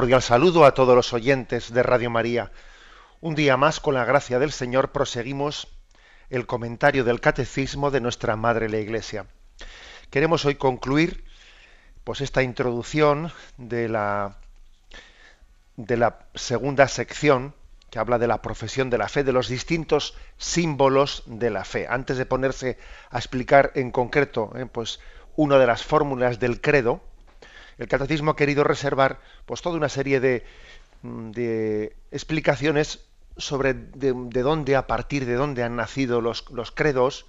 Cordial saludo a todos los oyentes de Radio María. Un día más, con la gracia del Señor, proseguimos el comentario del catecismo de nuestra Madre la Iglesia. Queremos hoy concluir pues esta introducción de la segunda sección que habla de la profesión de la fe, de los distintos símbolos de la fe. Antes de ponerse a explicar en concreto eh, pues una de las fórmulas del credo, el catecismo ha querido reservar pues toda una serie de, mm, explicaciones sobre de, dónde, a partir de dónde han nacido los, credos,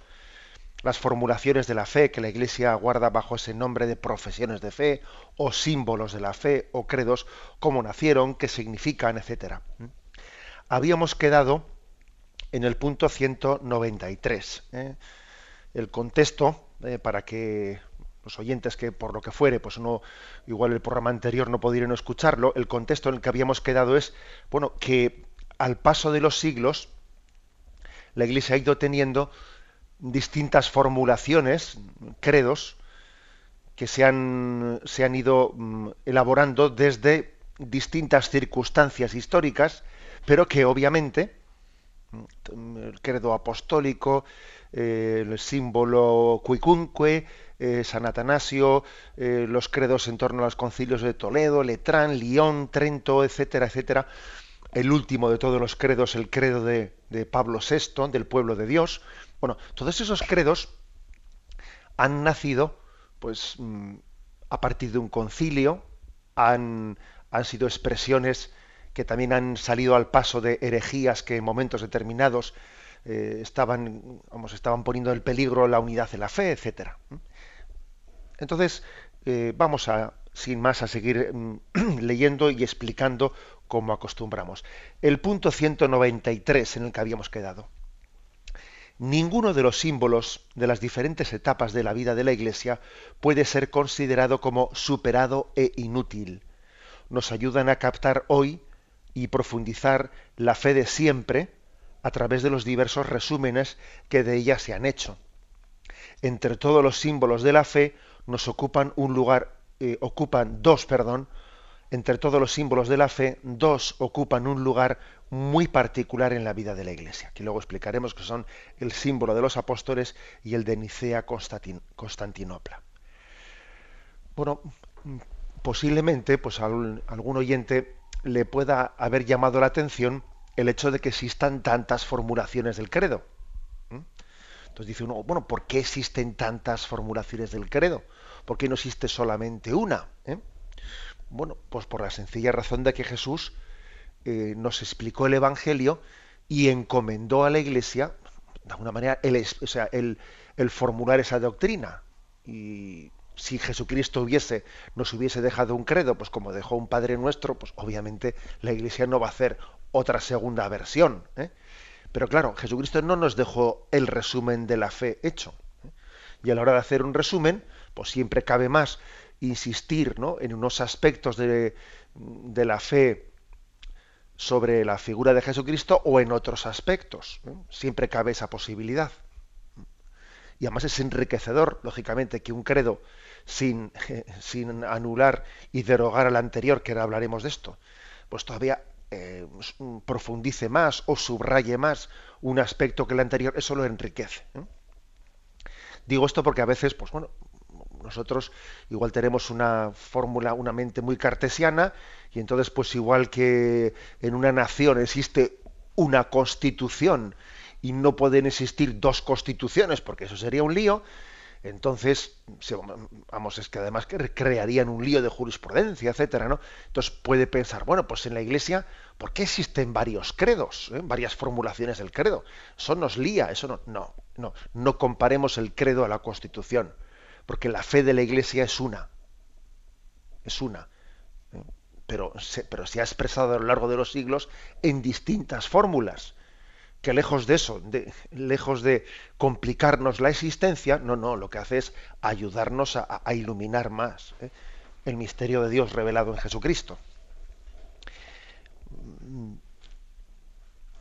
las formulaciones de la fe que la Iglesia guarda bajo ese nombre de profesiones de fe, o símbolos de la fe, o credos, cómo nacieron, qué significan. ¿Mm? Habíamos quedado en el punto 193. ¿eh? El contexto, eh, para que los oyentes que por lo que fuere, pues no, igual el programa anterior no pudieron escucharlo, el contexto en el que habíamos quedado es, bueno, que al paso de los siglos, la Iglesia ha ido teniendo distintas formulaciones, credos, que se han, se han ido mm, elaborando desde distintas circunstancias históricas, pero que obviamente mm, el credo apostólico, eh, el símbolo cuicunque, eh, San Atanasio, eh, los credos en torno a los concilios de Toledo, Letrán, León, Trento, etcétera, etcétera. El último de todos los credos, el credo de, Pablo VI, del pueblo de Dios. Bueno, todos esos credos han nacido, pues, mm, a partir de un concilio, han, han sido expresiones que también han salido al paso de herejías que en momentos determinados eh, estaban, vamos, estaban poniendo en peligro la unidad de la fe, etcétera. Entonces, eh, vamos a, sin más, a seguir mm, leyendo y explicando como acostumbramos. El punto 193 en el que habíamos quedado. Ninguno de los símbolos de las diferentes etapas de la vida de la Iglesia puede ser considerado como superado e inútil. Nos ayudan a captar hoy y profundizar la fe de siempre a través de los diversos resúmenes que de ella se han hecho. Entre todos los símbolos de la fe, nos ocupan un lugar, eh, ocupan dos, perdón, entre todos los símbolos de la fe, dos ocupan un lugar muy particular en la vida de la Iglesia, que luego explicaremos que son el símbolo de los apóstoles y el de Nicea Constantinopla. Bueno, posiblemente, pues a algún oyente le pueda haber llamado la atención el hecho de que existan tantas formulaciones del credo. Entonces dice uno, bueno, ¿por qué existen tantas formulaciones del credo? ¿Por qué no existe solamente una? ¿Eh? Bueno, pues por la sencilla razón de que Jesús eh, nos explicó el Evangelio y encomendó a la Iglesia, de alguna manera, el, o sea, el, formular esa doctrina. Y si Jesucristo hubiese, nos hubiese dejado un credo, pues como dejó un Padre nuestro, pues obviamente la Iglesia no va a hacer otra segunda versión. ¿eh? Pero claro, Jesucristo no nos dejó el resumen de la fe hecho. ¿eh? Y a la hora de hacer un resumen, pues siempre cabe más insistir ¿no? en unos aspectos de, de, la fe sobre la figura de Jesucristo o en otros aspectos. ¿eh? Siempre cabe esa posibilidad. Y además es enriquecedor, lógicamente, que un credo sin, sin anular y derogar al anterior, que ahora hablaremos de esto, pues todavía eh, profundice más o subraye más un aspecto que el anterior, eso lo enriquece. Digo esto porque a veces, pues bueno, nosotros igual tenemos una fórmula, una mente muy cartesiana, y entonces, pues igual que en una nación existe una constitución y no pueden existir dos constituciones, porque eso sería un lío, entonces, vamos, es que además crearían un lío de jurisprudencia, etcétera, ¿no? Entonces puede pensar, bueno, pues en la Iglesia, ¿por qué existen varios credos, eh? varias formulaciones del credo? Eso nos lía, eso no, no, no, no comparemos el credo a la Constitución, porque la fe de la Iglesia es una, es una. ¿eh? pero pero se ha expresado a lo largo de los siglos en distintas fórmulas que lejos de eso, de, lejos de complicarnos la existencia, no, no, lo que hace es ayudarnos a, iluminar más ¿eh? el misterio de Dios revelado en Jesucristo.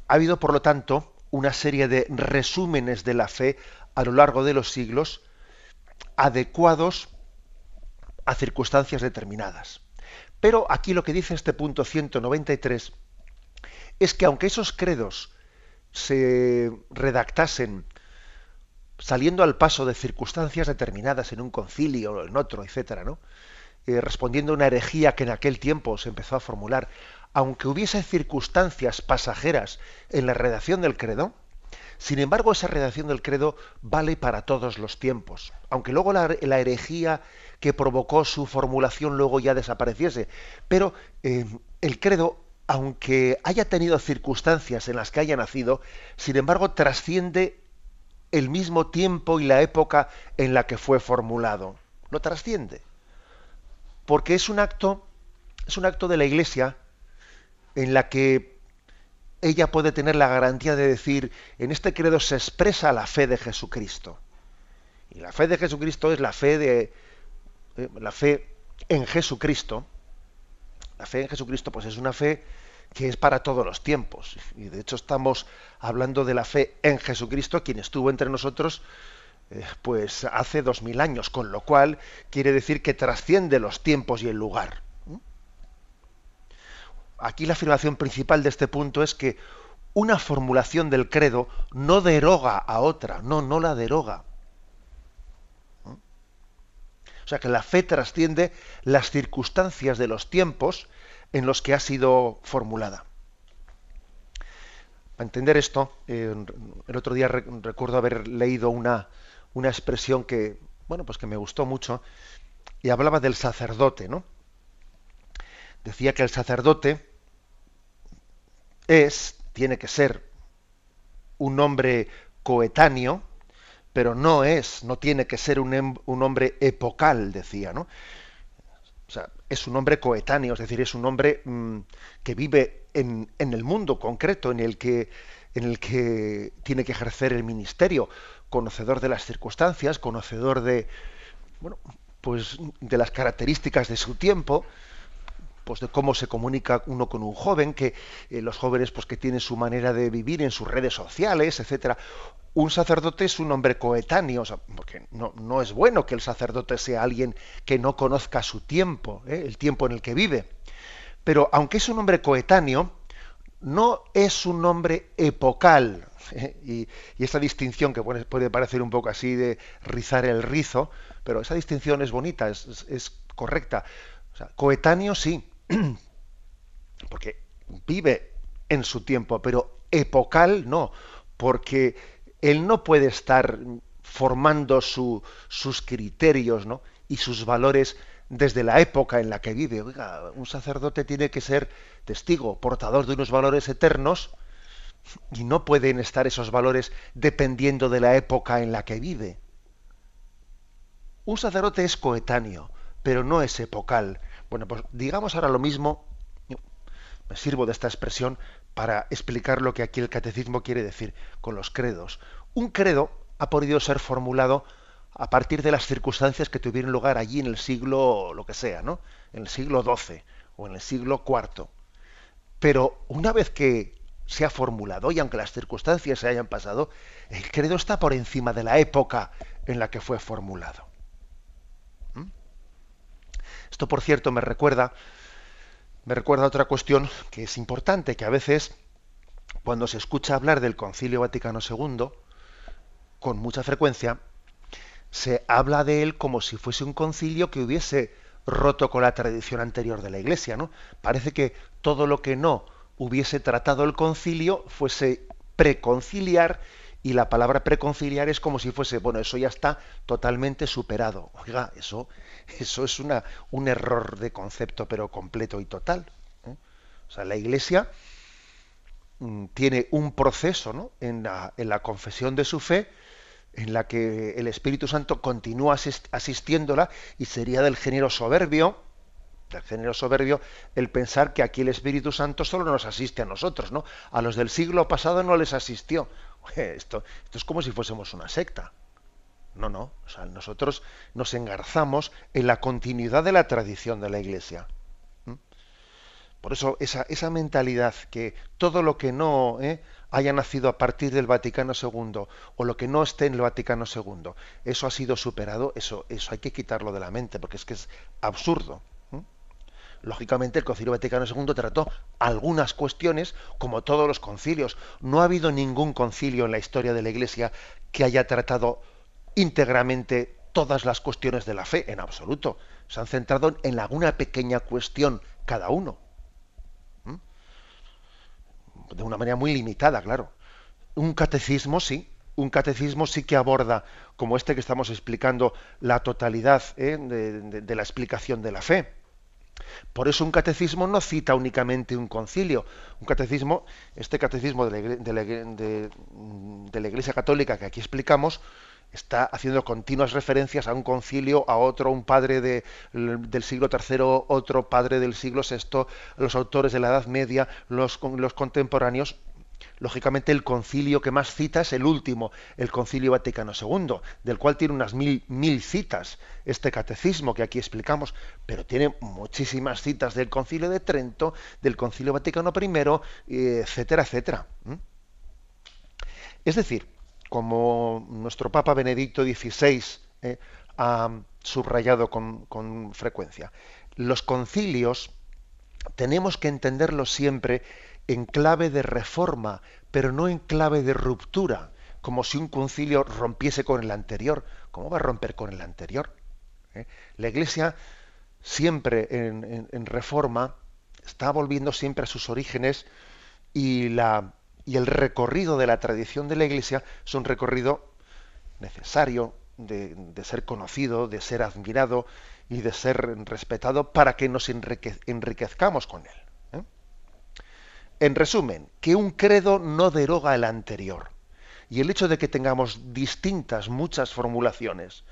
Ha habido, por lo tanto, una serie de resúmenes de la fe a lo largo de los siglos adecuados a circunstancias determinadas. Pero aquí lo que dice este punto 193 es que aunque esos credos se redactasen saliendo al paso de circunstancias determinadas en un concilio o en otro, etcétera, ¿no? Eh, respondiendo a una herejía que en aquel tiempo se empezó a formular, aunque hubiese circunstancias pasajeras en la redacción del credo, sin embargo esa redacción del credo vale para todos los tiempos, aunque luego la, herejía que provocó su formulación luego ya desapareciese, pero eh, el credo aunque haya tenido circunstancias en las que haya nacido, sin embargo trasciende el mismo tiempo y la época en la que fue formulado. Lo trasciende. Porque es un acto, es un acto de la Iglesia en la que ella puede tener la garantía de decir, en este credo se expresa la fe de Jesucristo. Y la fe de Jesucristo es la fe de eh, la fe en Jesucristo. La fe en Jesucristo pues es una fe que es para todos los tiempos. Y de hecho estamos hablando de la fe en Jesucristo, quien estuvo entre nosotros eh, pues hace dos mil años, con lo cual quiere decir que trasciende los tiempos y el lugar. Aquí la afirmación principal de este punto es que una formulación del credo no deroga a otra, no, no la deroga. O sea que la fe trasciende las circunstancias de los tiempos en los que ha sido formulada. Para entender esto, eh, el otro día recuerdo haber leído una, una expresión que, bueno, pues que me gustó mucho y hablaba del sacerdote, ¿no? Decía que el sacerdote es, tiene que ser un hombre coetáneo, pero no es, no tiene que ser un, em, un hombre epocal, decía, ¿no? Es un hombre coetáneo, es decir, es un hombre mm, que vive en, el mundo concreto en el que en el que tiene que ejercer el ministerio, conocedor de las circunstancias, conocedor de bueno, pues de las características de su tiempo, pues de cómo se comunica uno con un joven, que eh, los jóvenes pues que tienen su manera de vivir en sus redes sociales, etcétera un sacerdote es un hombre coetáneo, porque no, no, es bueno que el sacerdote sea alguien que no conozca su tiempo, ¿eh? el tiempo en el que vive. Pero aunque es un hombre coetáneo, no es un hombre epocal. ¿eh? Y, esa distinción que puede, parecer un poco así de rizar el rizo, pero esa distinción es bonita, es, correcta. coetáneo sí, porque vive en su tiempo, pero epocal no, porque él no puede estar formando sus criterios y sus valores desde la época en la que vive. Oiga, un sacerdote tiene que ser testigo, portador de unos valores eternos, y no pueden estar esos valores dependiendo de la época en la que vive. Un sacerdote es coetáneo, pero no es epocal. Bueno, pues digamos ahora lo mismo, me sirvo de esta expresión para explicar lo que aquí el catecismo quiere decir con los credos. Un credo ha podido ser formulado a partir de las circunstancias que tuvieron lugar allí en el siglo, lo que sea, ¿no? En el siglo XII o en el siglo IV. Pero una vez que se ha formulado, y aunque las circunstancias se hayan pasado, el credo está por encima de la época en la que fue formulado. Esto, por cierto, me recuerda me recuerda otra cuestión que es importante, que a veces cuando se escucha hablar del Concilio Vaticano II, con mucha frecuencia, se habla de él como si fuese un concilio que hubiese roto con la tradición anterior de la Iglesia, ¿no? Parece que todo lo que no hubiese tratado el concilio fuese preconciliar y la palabra preconciliar es como si fuese, bueno, eso ya está totalmente superado. Oiga, eso, eso es una, un error de concepto, pero completo y total. ¿eh? O sea, la Iglesia mm, tiene un proceso ¿no? en, la, en, la, confesión de su fe en la que el Espíritu Santo continúa asistiéndola y sería del género soberbio del género soberbio el pensar que aquí el Espíritu Santo solo nos asiste a nosotros, ¿no? A los del siglo pasado no les asistió. Esto, esto es como si fuésemos una secta. No, no. O sea, nosotros nos engarzamos en la continuidad de la tradición de la Iglesia. Por eso esa, esa mentalidad que todo lo que no ¿eh? haya nacido a partir del Vaticano II o lo que no esté en el Vaticano II, eso ha sido superado, eso, eso hay que quitarlo de la mente, porque es que es absurdo. Lógicamente el Concilio Vaticano II trató algunas cuestiones como todos los concilios. No ha habido ningún concilio en la historia de la Iglesia que haya tratado íntegramente todas las cuestiones de la fe, en absoluto. Se han centrado en alguna pequeña cuestión cada uno. De una manera muy limitada, claro. Un catecismo sí, un catecismo sí que aborda, como este que estamos explicando, la totalidad ¿eh? de la explicación de la fe por eso un catecismo no cita únicamente un concilio. Un catecismo, este catecismo de la, Iglesia Católica que aquí explicamos, está haciendo continuas referencias a un concilio, a otro, un padre del siglo III, otro padre del siglo VI, los autores de la Edad Media, los contemporáneos. Lógicamente el concilio que más cita es el último, el concilio Vaticano II, del cual tiene unas mil, mil citas este catecismo que aquí explicamos, pero tiene muchísimas citas del concilio de Trento, del concilio Vaticano I, etcétera, etcétera. Es decir, como nuestro Papa Benedicto XVI eh, ha subrayado con, con frecuencia, los concilios tenemos que entenderlos siempre en clave de reforma, pero no en clave de ruptura, como si un concilio rompiese con el anterior. ¿Cómo va a romper con el anterior? ¿Eh? La Iglesia siempre en, reforma está volviendo siempre a sus orígenes y, la, y el recorrido de la tradición de la Iglesia es un recorrido necesario de, ser conocido, de ser admirado y de ser respetado para que nos enriquezcamos con él. En resumen, que un credo no deroga el anterior. Y el hecho de que tengamos distintas, muchas formulaciones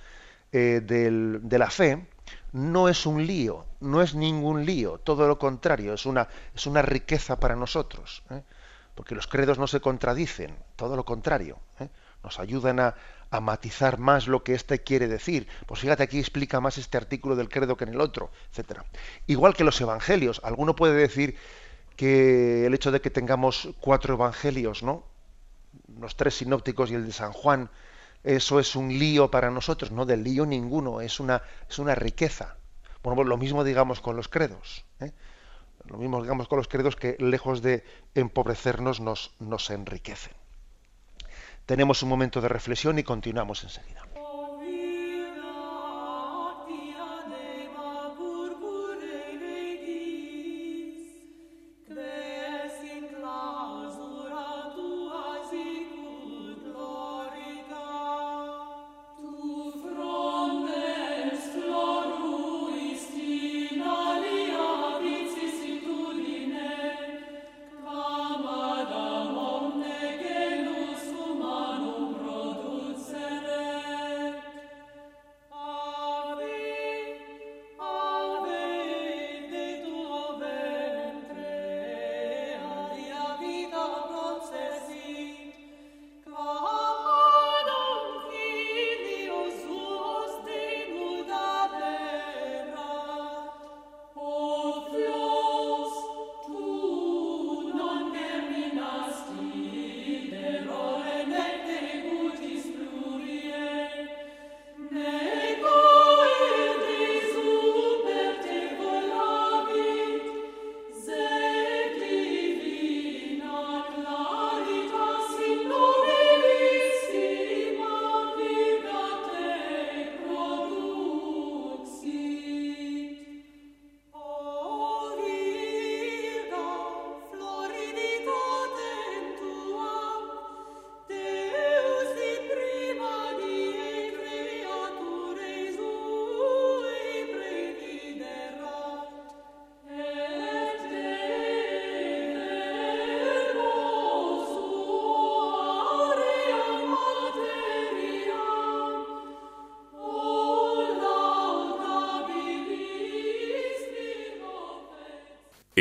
eh, de la fe, no es un lío, no es ningún lío, todo lo contrario, es una, es una riqueza para nosotros. ¿eh? Porque los credos no se contradicen, todo lo contrario. ¿eh? Nos ayudan a, matizar más lo que éste quiere decir. Pues fíjate, aquí explica más este artículo del credo que en el otro, etc. Igual que los evangelios. Alguno puede decir que el hecho de que tengamos cuatro evangelios, ¿no? Los tres sinópticos y el de San Juan, eso es un lío para nosotros, no del lío ninguno, es una, es una riqueza. Bueno, pues lo mismo digamos con los credos. ¿eh? Lo mismo digamos con los credos que lejos de empobrecernos nos, nos enriquecen. Tenemos un momento de reflexión y continuamos enseguida.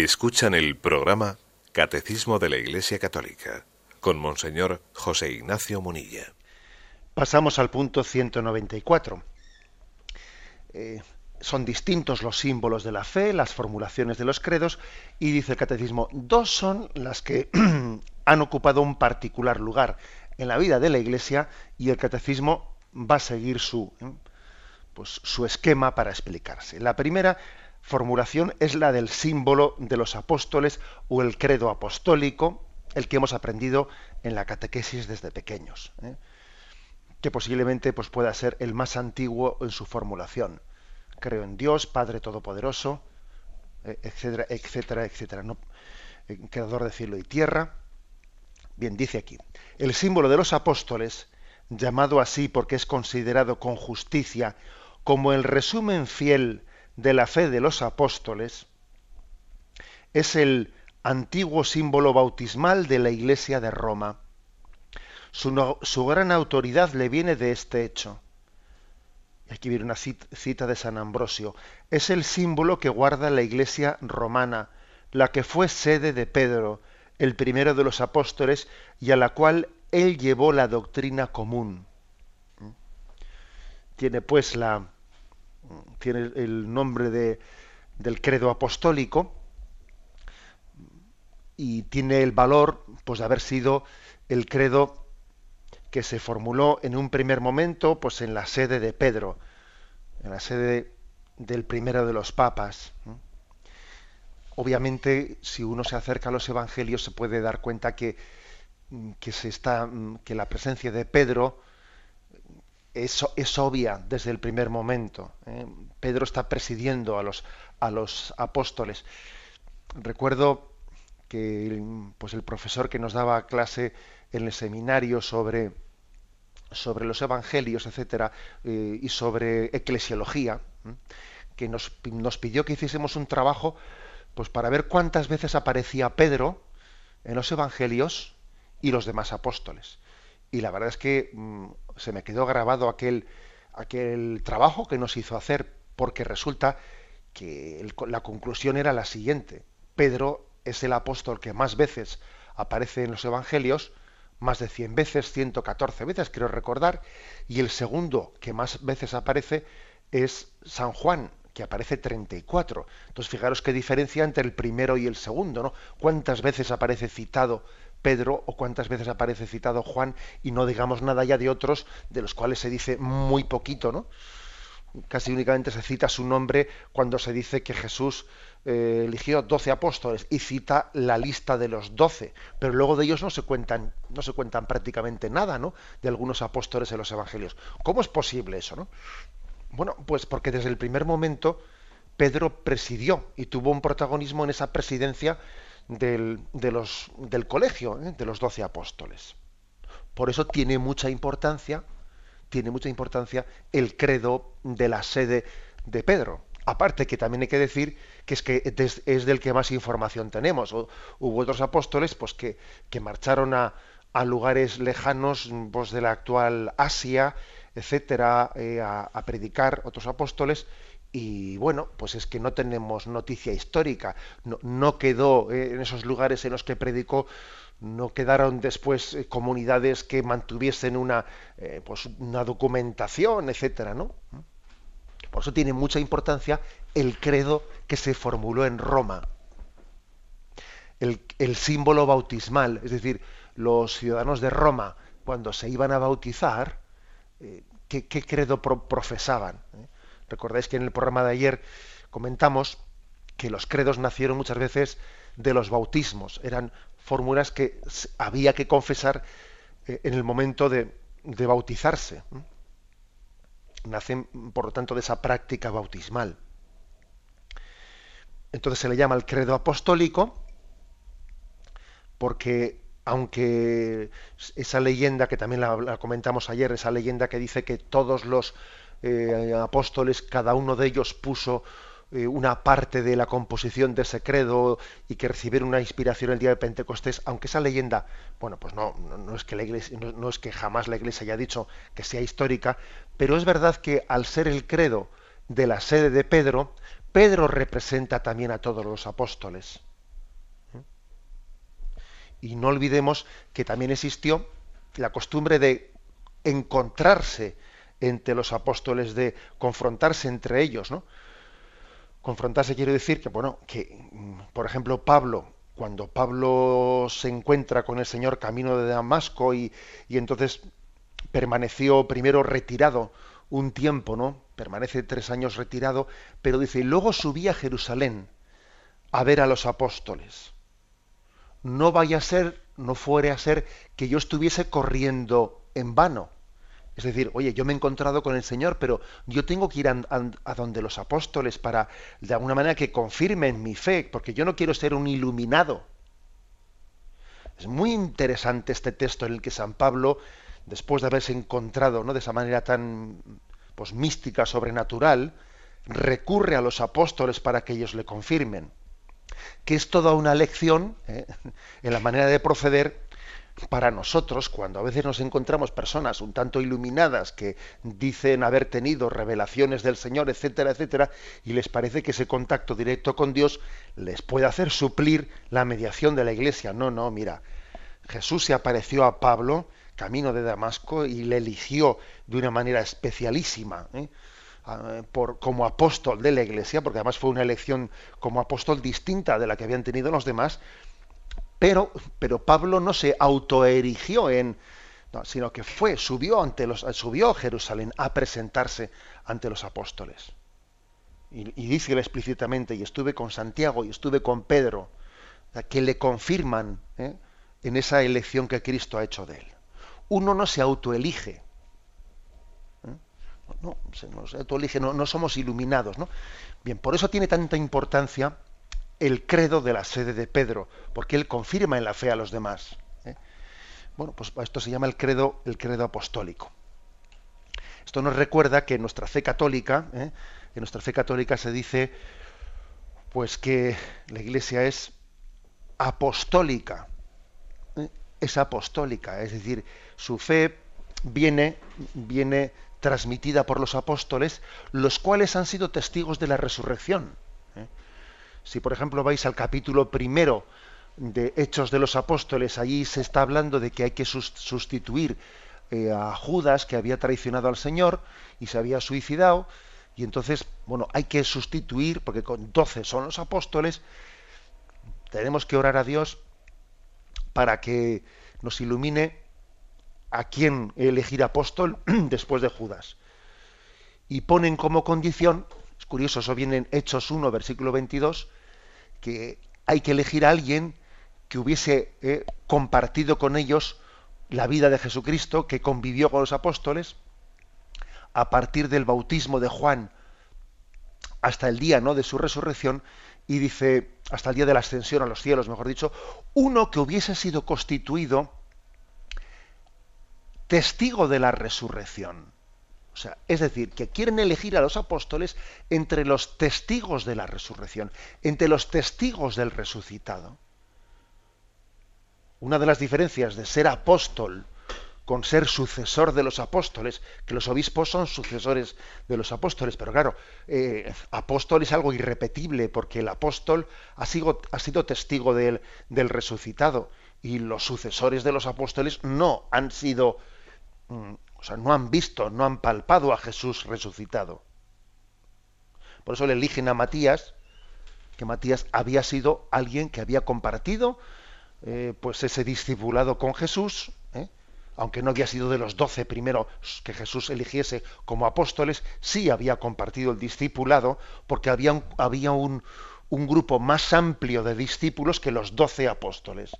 Escuchan el programa Catecismo de la Iglesia Católica con Monseñor José Ignacio Munilla. Pasamos al punto 194. Eh, son distintos los símbolos de la fe, las formulaciones de los credos, y dice el catecismo, dos son las que han ocupado un particular lugar en la vida de la Iglesia y el catecismo va a seguir su, ¿eh? pues, su esquema para explicarse. La primera formulación es la del símbolo de los apóstoles o el credo apostólico, el que hemos aprendido en la catequesis desde pequeños, ¿eh? que posiblemente pues, pueda ser el más antiguo en su formulación. Creo en Dios, Padre Todopoderoso, eh, etcétera, etcétera, etcétera, ¿no? Eh, creador de cielo y tierra. Bien, dice aquí, el símbolo de los apóstoles, llamado así porque es considerado con justicia como el resumen fiel de la fe de los apóstoles, es el antiguo símbolo bautismal de la Iglesia de Roma. Su, gran autoridad le viene de este hecho. Aquí viene una cita de San Ambrosio. Es el símbolo que guarda la Iglesia romana, la que fue sede de Pedro, el primero de los apóstoles, y a la cual él llevó la doctrina común. Tiene pues la, tiene el nombre de, del credo apostólico y tiene el valor pues, de haber sido el credo que se formuló en un primer momento pues, en la sede de Pedro, en la sede del primero de los papas. Obviamente, si uno se acerca a los evangelios, se puede dar cuenta que, que, se está, que la presencia de Pedro es, obvia desde el primer momento. ¿eh? Pedro está presidiendo a los, a los apóstoles. Recuerdo que pues el profesor que nos daba clase en el seminario sobre, sobre los evangelios, etcétera, eh, y sobre eclesiología, que nos, nos, pidió que hiciésemos un trabajo pues para ver cuántas veces aparecía Pedro en los evangelios y los demás apóstoles. Y la verdad es que mm, se me quedó grabado aquel, aquel trabajo que nos hizo hacer, porque resulta que la conclusión era la siguiente. Pedro es el apóstol que más veces aparece en los evangelios, más de 100 veces, 114 veces, quiero recordar, y el segundo que más veces aparece es San Juan, que aparece 34. Entonces, fijaros qué diferencia entre el primero y el segundo, ¿no? ¿Cuántas veces aparece citado Pedro o cuántas veces aparece citado Juan y no digamos nada ya de otros de los cuales se dice muy poquito, ¿no? Casi únicamente se cita su nombre cuando se dice que Jesús eh, eligió doce apóstoles y cita la lista de los doce, pero luego de ellos no se cuentan, no se cuentan prácticamente nada, ¿no? De algunos apóstoles en los evangelios. ¿Cómo es posible eso, no? Bueno, pues porque desde el primer momento Pedro presidió y tuvo un protagonismo en esa presidencia del, de los, del colegio ¿eh? de los doce apóstoles. Por eso tiene mucha importancia, tiene mucha importancia el credo de la sede de Pedro. Aparte que también hay que decir que es que es, del que más información tenemos. hubo otros apóstoles pues, que, que marcharon a, a, lugares lejanos pues, de la actual Asia, etcétera, eh, a, a, predicar otros apóstoles y bueno, pues es que no tenemos noticia histórica, no, quedó eh, en esos lugares en los que predicó, no quedaron después eh, comunidades que mantuviesen una, eh, pues una documentación, etcétera, ¿no? Por eso tiene mucha importancia el credo que se formuló en Roma, el, el símbolo bautismal, es decir, los ciudadanos de Roma, cuando se iban a bautizar, ¿qué, credo profesaban? Recordáis que en el programa de ayer comentamos que los credos nacieron muchas veces de los bautismos. Eran fórmulas que había que confesar eh, en el momento de, bautizarse. Nacen, por lo tanto, de esa práctica bautismal. Entonces se le llama el credo apostólico porque aunque esa leyenda que también la, comentamos ayer, esa leyenda que dice que todos los eh, apóstoles, cada uno de ellos puso eh, una parte de la composición de ese credo y que recibieron una inspiración el día de Pentecostés, aunque esa leyenda, bueno, pues no, no, es que la iglesia, no, es que jamás la iglesia haya dicho que sea histórica, pero es verdad que al ser el credo de la sede de Pedro, Pedro representa también a todos los apóstoles. Y no olvidemos que también existió la costumbre de encontrarse entre los apóstoles, de confrontarse entre ellos, ¿no? Confrontarse quiere decir que, bueno, que, mm, por ejemplo, Pablo, cuando Pablo se encuentra con el Señor camino de Damasco y, y entonces permaneció primero retirado un tiempo, ¿no? Permanece tres años retirado, pero dice, luego subí a Jerusalén a ver a los apóstoles. No vaya a ser, no fuere a ser que yo estuviese corriendo en vano. Es decir, oye, yo me he encontrado con el Señor, pero yo tengo que ir a, donde los apóstoles para, de alguna manera, que confirmen mi fe, porque yo no quiero ser un iluminado. Es muy interesante este texto en el que San Pablo, después de haberse encontrado ¿no? de esa manera tan pues, mística, sobrenatural, recurre a los apóstoles para que ellos le confirmen. Que es toda una lección ¿eh? en la manera de proceder para nosotros, cuando a veces nos encontramos personas un tanto iluminadas que dicen haber tenido revelaciones del Señor, etcétera, etcétera, y les parece que ese contacto directo con Dios les puede hacer suplir la mediación de la Iglesia. No, no, mira, Jesús se apareció a Pablo camino de Damasco y le eligió de una manera especialísima. ¿eh? Por, como apóstol de la iglesia, porque además fue una elección como apóstol distinta de la que habían tenido los demás, pero, pero Pablo no se autoerigió en, sino que fue, subió ante los, subió a Jerusalén a presentarse ante los apóstoles. Y, y dice explícitamente, y estuve con Santiago y estuve con Pedro, que le confirman ¿eh? en esa elección que Cristo ha hecho de él. Uno no se autoelige. ¿eh? No, se autoelige, no, no somos iluminados. ¿no? Bien, por eso tiene tanta importancia el credo de la sede de Pedro, porque él confirma en la fe a los demás. ¿eh? Bueno, pues esto se llama el credo, el credo apostólico. Esto nos recuerda que en nuestra fe católica, ¿eh? en nuestra fe católica se dice, pues que la Iglesia es apostólica, ¿eh? es apostólica, es decir, su fe viene, viene transmitida por los apóstoles, los cuales han sido testigos de la resurrección. Si por ejemplo vais al capítulo primero de Hechos de los Apóstoles, allí se está hablando de que hay que sustituir eh, a Judas que había traicionado al Señor y se había suicidado, y entonces, bueno, hay que sustituir, porque con doce son los apóstoles, tenemos que orar a Dios para que nos ilumine a quién elegir apóstol después de Judas. Y ponen como condición, curioso, eso viene en Hechos 1, versículo 22, que hay que elegir a alguien que hubiese eh, compartido con ellos la vida de Jesucristo, que convivió con los apóstoles, a partir del bautismo de Juan hasta el día ¿no? de su resurrección, y dice, hasta el día de la ascensión a los cielos, mejor dicho, uno que hubiese sido constituido testigo de la resurrección es decir, que quieren elegir a los apóstoles entre los testigos de la resurrección, entre los testigos del resucitado. Una de las diferencias de ser apóstol con ser sucesor de los apóstoles, que los obispos son sucesores de los apóstoles, pero claro, eh, apóstol es algo irrepetible, porque el apóstol ha sido, testigo del, del, resucitado, y los sucesores de los apóstoles no han sido mm, o sea, no han visto, no han palpado a Jesús resucitado. Por eso le eligen a Matías, que Matías había sido alguien que había compartido eh, pues ese discipulado con Jesús, ¿eh? aunque no había sido de los doce primeros que Jesús eligiese como apóstoles, sí había compartido el discipulado, porque había, había un, un grupo más amplio de discípulos que los doce apóstoles.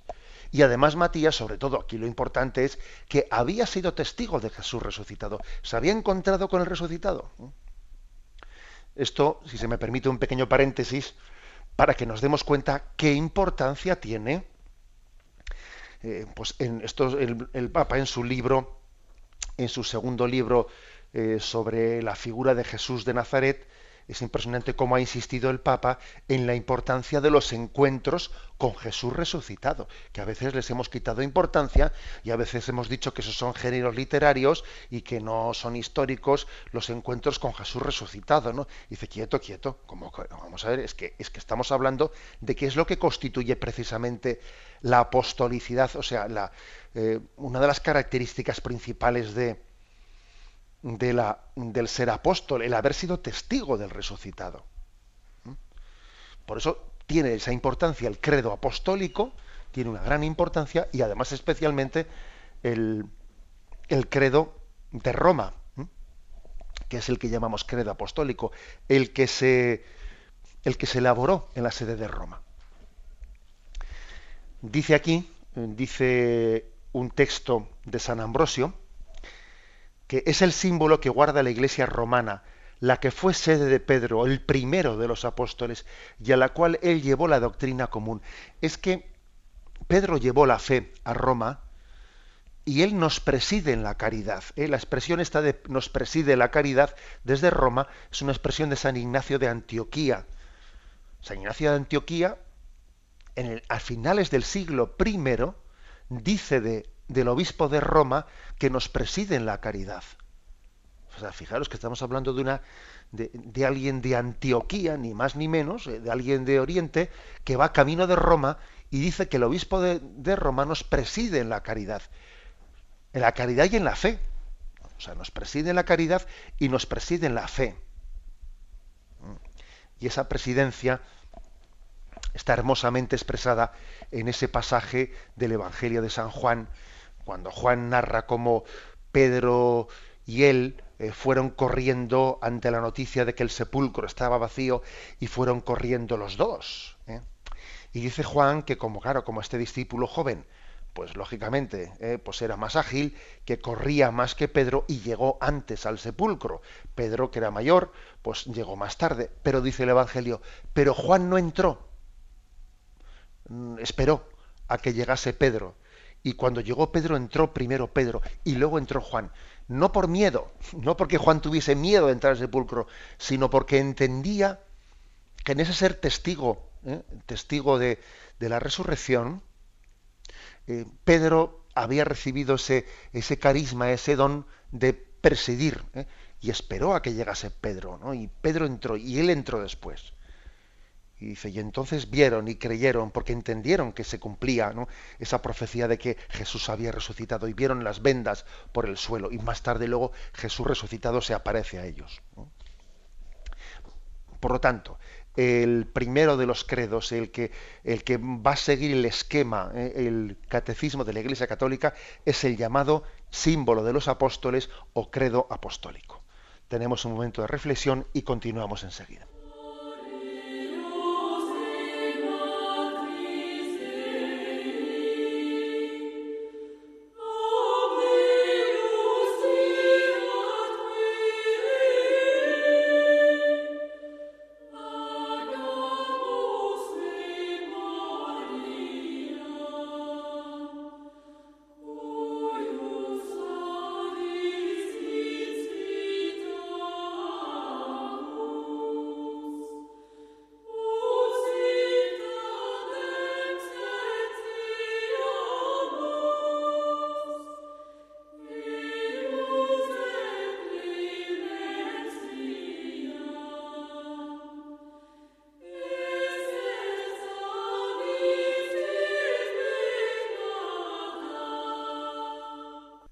Y además Matías, sobre todo aquí lo importante es que había sido testigo de Jesús resucitado, se había encontrado con el resucitado. Esto, si se me permite un pequeño paréntesis, para que nos demos cuenta qué importancia tiene, eh, pues en esto el, Papa en su libro, en su segundo libro eh, sobre la figura de Jesús de Nazaret, es impresionante cómo ha insistido el Papa en la importancia de los encuentros con Jesús resucitado, que a veces les hemos quitado importancia y a veces hemos dicho que esos son géneros literarios y que no son históricos los encuentros con Jesús resucitado, ¿no? dice, quieto, quieto, como vamos a ver, es que es que estamos hablando de qué es lo que constituye precisamente la apostolicidad, o sea, eh, una de las características principales de de la, del ser apóstol, el haber sido testigo del resucitado. ¿Mm? Por eso tiene esa importancia el credo apostólico, tiene una gran importancia y además especialmente el, el credo de Roma, ¿Mm? que es el que llamamos credo apostólico, el que se, el que se elaboró en la sede de Roma. Dice aquí, dice un texto de San Ambrosio, que es el símbolo que guarda la iglesia romana, la que fue sede de Pedro, el primero de los apóstoles, y a la cual él llevó la doctrina común. Es que Pedro llevó la fe a Roma y él nos preside en la caridad. ¿eh? La expresión esta de nos preside la caridad desde Roma es una expresión de San Ignacio de Antioquía. San Ignacio de Antioquía, en el, a finales del siglo I, dice de del obispo de Roma que nos preside en la caridad. O sea, fijaros que estamos hablando de una de, alguien de Antioquía, ni más ni menos, eh, de alguien de Oriente, que va camino de Roma y dice que el obispo de, de Roma nos preside en la caridad. En la caridad y en la fe. O sea, nos preside en la caridad y nos preside en la fe. Y esa presidencia está hermosamente expresada en ese pasaje del Evangelio de San Juan, cuando Juan narra cómo Pedro y él eh, fueron corriendo ante la noticia de que el sepulcro estaba vacío y fueron corriendo los dos. ¿eh? Y dice Juan que como claro, como este discípulo joven, pues lógicamente, ¿eh? pues era más ágil, que corría más que Pedro y llegó antes al sepulcro. Pedro, que era mayor, pues llegó más tarde. Pero dice el Evangelio, pero Juan no entró, mm, esperó a que llegase Pedro. Y cuando llegó Pedro, entró primero Pedro y luego entró Juan. No por miedo, no porque Juan tuviese miedo de entrar al sepulcro, sino porque entendía que en ese ser testigo, ¿eh? testigo de, la resurrección, eh, Pedro había recibido ese, ese carisma, ese don de presidir, ¿eh? y esperó a que llegase Pedro, ¿no? Y Pedro entró, y él entró después. Y dice, y entonces vieron y creyeron porque entendieron que se cumplía esa profecía de que Jesús había resucitado y vieron las vendas por el suelo y más tarde luego Jesús resucitado se aparece a ellos. Por lo tanto, el primero de los credos, el que, el que va a seguir el esquema, ¿eh? el catecismo de la Iglesia Católica, es el llamado símbolo de los apóstoles o credo apostólico. Tenemos un momento de reflexión y continuamos enseguida.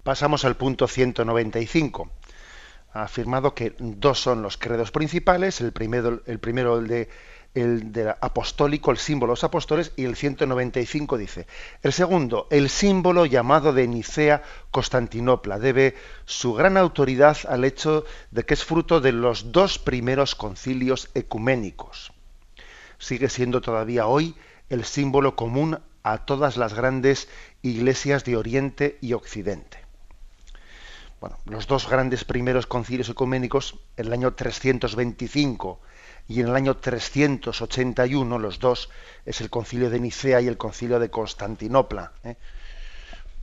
Pasamos al punto 195. Ha afirmado que dos son los credos principales, el primero el, primero, el de el de apostólico, el símbolo de los apóstoles, y el 195 dice, el segundo, el símbolo llamado de Nicea Constantinopla, debe su gran autoridad al hecho de que es fruto de los dos primeros concilios ecuménicos. Sigue siendo todavía hoy el símbolo común a todas las grandes iglesias de Oriente y Occidente bueno, los dos grandes primeros concilios ecuménicos, en el año 325 y en el año 381, los dos, es el concilio de Nicea y el concilio de Constantinopla. ¿eh?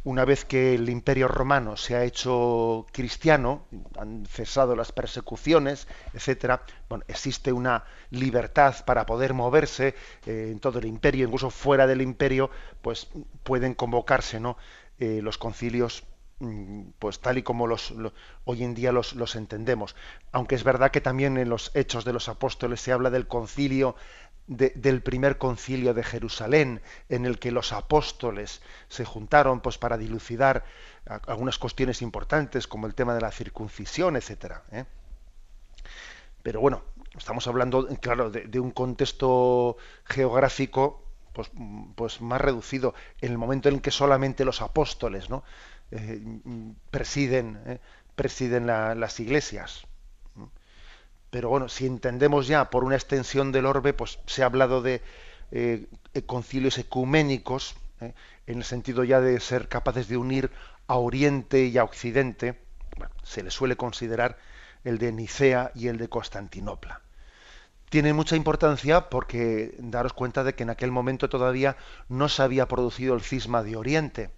una vez que el imperio romano se ha hecho cristiano, han cesado las persecuciones, etcétera, bueno, existe una libertad para poder moverse eh, en todo el imperio, incluso fuera del imperio, pues pueden convocarse ¿no? Eh, los concilios pues tal y como los, hoy en día los, entendemos. Aunque es verdad que también en los Hechos de los Apóstoles se habla del concilio del primer concilio de Jerusalén, en el que los apóstoles se juntaron pues, para dilucidar algunas cuestiones importantes, como el tema de la circuncisión, etcétera. ¿eh? Pero bueno, estamos hablando, claro, de, un contexto geográfico pues, pues, más reducido, en el momento en que solamente los apóstoles ¿no? Eh, presiden, ¿eh? presiden las iglesias. Pero bueno, si entendemos ya por una extensión del orbe, pues se ha hablado de eh, concilios ecuménicos, en el sentido ya de ser capaces de unir a Oriente y a Occidente, se le suele considerar el de Nicea y el de Constantinopla. Tiene mucha importancia porque daros cuenta de que en aquel momento todavía no se había producido el cisma de Oriente.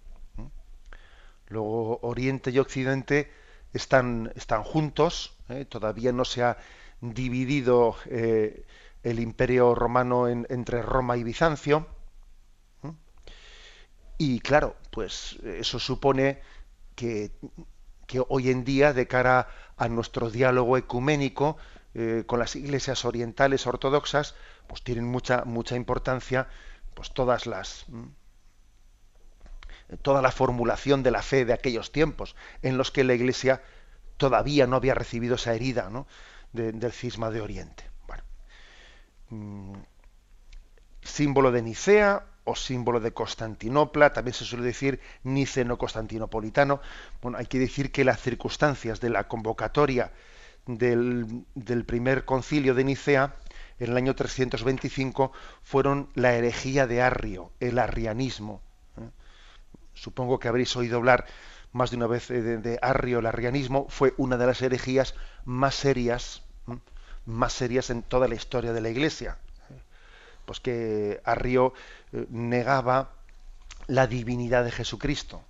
Luego Oriente y Occidente están, están juntos, ¿eh? todavía no se ha dividido eh, el imperio romano entre Roma y Bizancio. Y claro, pues eso supone que, que, hoy en día, de cara a nuestro diálogo ecuménico eh, con las iglesias orientales ortodoxas, pues tienen mucha, mucha importancia pues todas las toda la formulación de la fe de aquellos tiempos en los que la iglesia todavía no había recibido esa herida, ¿no? del cisma de Oriente. Mm, símbolo de Nicea o símbolo de Constantinopla, también se suele decir niceno-constantinopolitano. Bueno, hay que decir que las circunstancias de la convocatoria del, primer concilio de Nicea en el año 325 fueron la herejía de Arrio, el arrianismo. Supongo que habréis oído hablar más de una vez eh, de, Arrio, el arrianismo, fue una de las herejías más serias, más serias en toda la historia de la Iglesia. Pues que Arrio eh, negaba la divinidad de Jesucristo.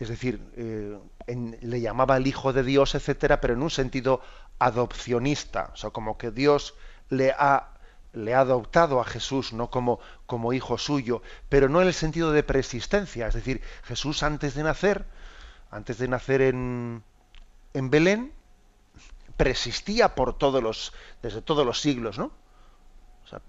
Es decir, eh, le llamaba el Hijo de Dios, etcétera, pero en un sentido adopcionista, o sea, como que Dios le ha le ha adoptado a Jesús no como, como hijo suyo, pero no en el sentido de preexistencia, es decir, Jesús antes de nacer, antes de nacer en, en Belén, preexistía por todos los, desde todos los siglos, ¿no?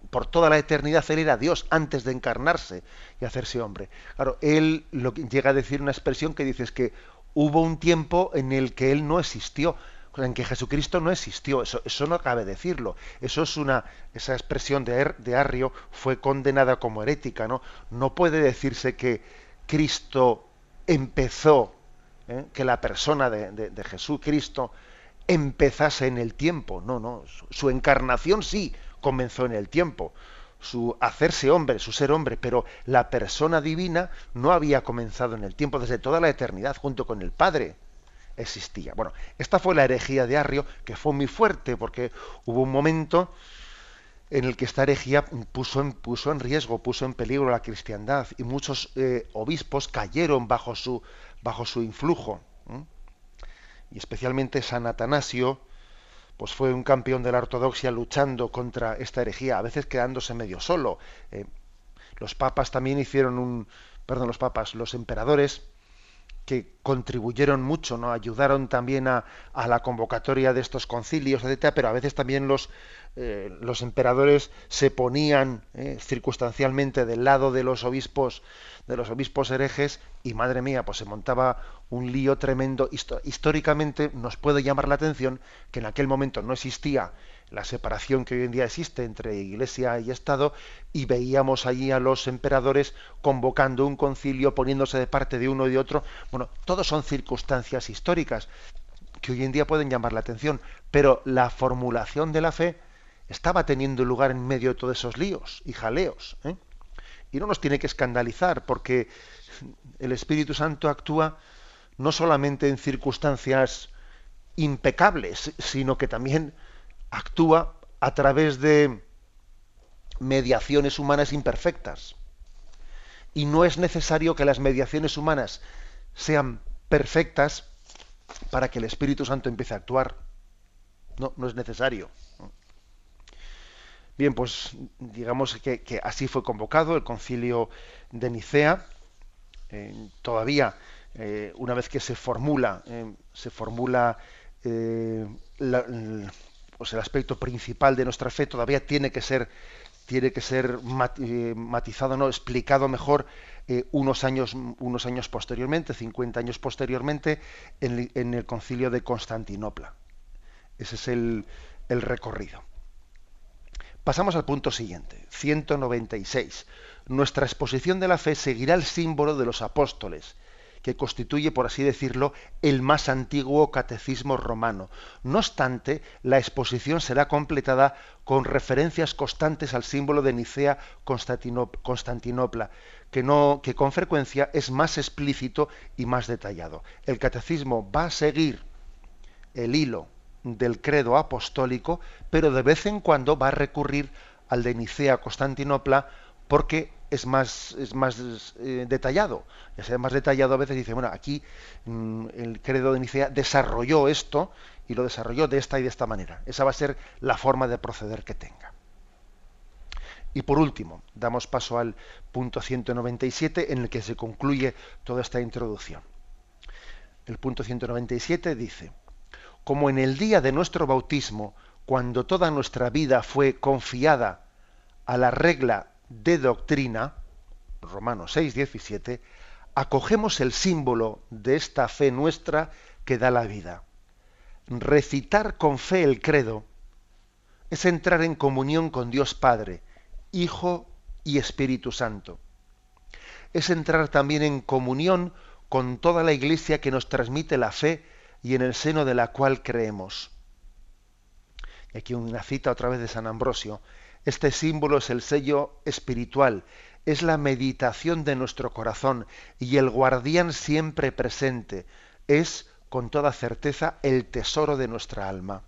Por toda la eternidad él era Dios antes de encarnarse y hacerse hombre. Claro, él lo que llega a decir una expresión que dice es que hubo un tiempo en el que él no existió, en que Jesucristo no existió, eso, no cabe decirlo. Eso es una, esa expresión de, Arrio fue condenada como herética, ¿no? No puede decirse que Cristo empezó, ¿eh? que la persona de, de, Jesucristo empezase en el tiempo. No, no. Su, encarnación sí comenzó en el tiempo. Su hacerse hombre, su ser hombre, pero la persona divina no había comenzado en el tiempo desde toda la eternidad junto con el Padre existía. Bueno, esta fue la herejía de Arrio, que fue muy fuerte, porque hubo un momento en el que esta herejía puso en, puso en riesgo, puso en peligro la cristiandad, y muchos eh, obispos cayeron bajo su, bajo su influjo. Y especialmente San Atanasio, pues fue un campeón de la ortodoxia luchando contra esta herejía, a veces quedándose medio solo. Eh, los papas también hicieron un, perdón, los papas, los emperadores que contribuyeron mucho, ¿no? ayudaron también a, a, la convocatoria de estos concilios, etcétera, pero a veces también los, eh, emperadores se ponían eh, circunstancialmente del lado de los obispos, de los obispos herejes, y madre mía, pues se montaba un lío tremendo. Históricamente nos puede llamar la atención que en aquel momento no existía la separación que hoy en día existe entre Iglesia y Estado, y veíamos allí a los emperadores convocando un concilio, poniéndose de parte de uno y de otro. Bueno, todos son circunstancias históricas que hoy en día pueden llamar la atención, pero la formulación de la fe estaba teniendo lugar en medio de todos esos líos y jaleos. ¿eh? Y no nos tiene que escandalizar, porque el Espíritu Santo actúa no solamente en circunstancias impecables, sino que también actúa a través de mediaciones humanas imperfectas. y no es necesario que las mediaciones humanas sean perfectas para que el Espíritu Santo empiece a actuar. No, no es necesario. Bien, pues digamos que, así fue convocado el concilio de Nicea. Eh, todavía, eh, una vez que se formula, eh, se formula pues el aspecto principal de nuestra fe, todavía tiene que ser tiene que ser matizado, no explicado mejor unos años unos años posteriormente, 50 años posteriormente, en, el concilio de Constantinopla. Ese es el recorrido. Pasamos al punto siguiente, 196. Nuestra exposición de la fe seguirá el símbolo de los apóstoles, que constituye, por así decirlo, el más antiguo catecismo romano. No obstante, la exposición será completada con referencias constantes al símbolo de Nicea Constantinopla, que, no, que con frecuencia es más explícito y más detallado. El catecismo va a seguir el hilo del credo apostólico, pero de vez en cuando va a recurrir al de Nicea Constantinopla porque es más, es más eh, detallado. Ya más detallado, a veces dice, bueno, aquí mm, el credo de Nicea desarrolló esto y lo desarrolló de esta y de esta manera. Esa va a ser la forma de proceder que tenga. Y por último, damos paso al punto 197 en el que se concluye toda esta introducción. El punto 197 dice, como en el día de nuestro bautismo, cuando toda nuestra vida fue confiada a la regla de doctrina, Romanos 6, 17, acogemos el símbolo de esta fe nuestra que da la vida. Recitar con fe el credo es entrar en comunión con Dios Padre, Hijo y Espíritu Santo. Es entrar también en comunión con toda la iglesia que nos transmite la fe y en el seno de la cual creemos. Y aquí una cita otra vez de San Ambrosio. Este símbolo es el sello espiritual, es la meditación de nuestro corazón y el guardián siempre presente, es con toda certeza el tesoro de nuestra alma.